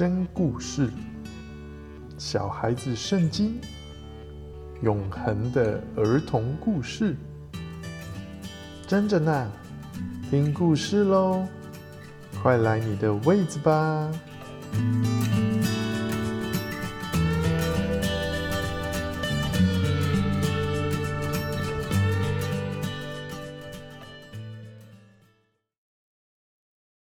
真故事，小孩子圣经永恒的儿童故事。真着呢，听故事喽！快来你的位子吧。